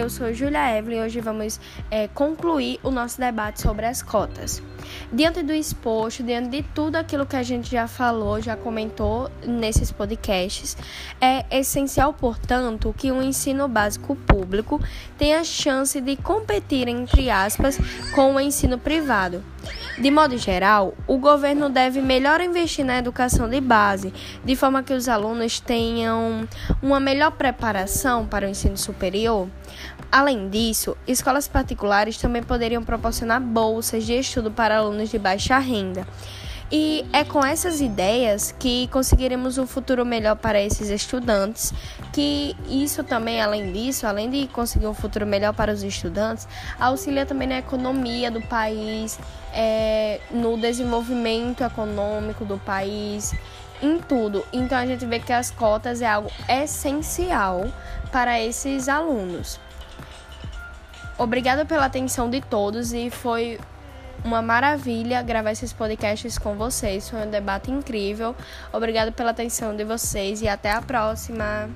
eu sou Julia Evelyn e hoje vamos é, concluir o nosso debate sobre as cotas. Diante do exposto, diante de tudo aquilo que a gente já falou, já comentou nesses podcasts, é essencial, portanto, que o ensino básico público tenha chance de competir, entre aspas, com o ensino privado. De modo geral, o governo deve melhor investir na educação de base, de forma que os alunos tenham uma melhor preparação para o ensino superior. Além disso, escolas particulares também poderiam proporcionar bolsas de estudo para alunos de baixa renda. E é com essas ideias que conseguiremos um futuro melhor para esses estudantes, que isso também, além disso, além de conseguir um futuro melhor para os estudantes, auxilia também na economia do país, é, no desenvolvimento econômico do país, em tudo. Então a gente vê que as cotas é algo essencial para esses alunos. Obrigada pela atenção de todos e foi uma maravilha gravar esses podcasts com vocês. Foi um debate incrível. Obrigado pela atenção de vocês e até a próxima.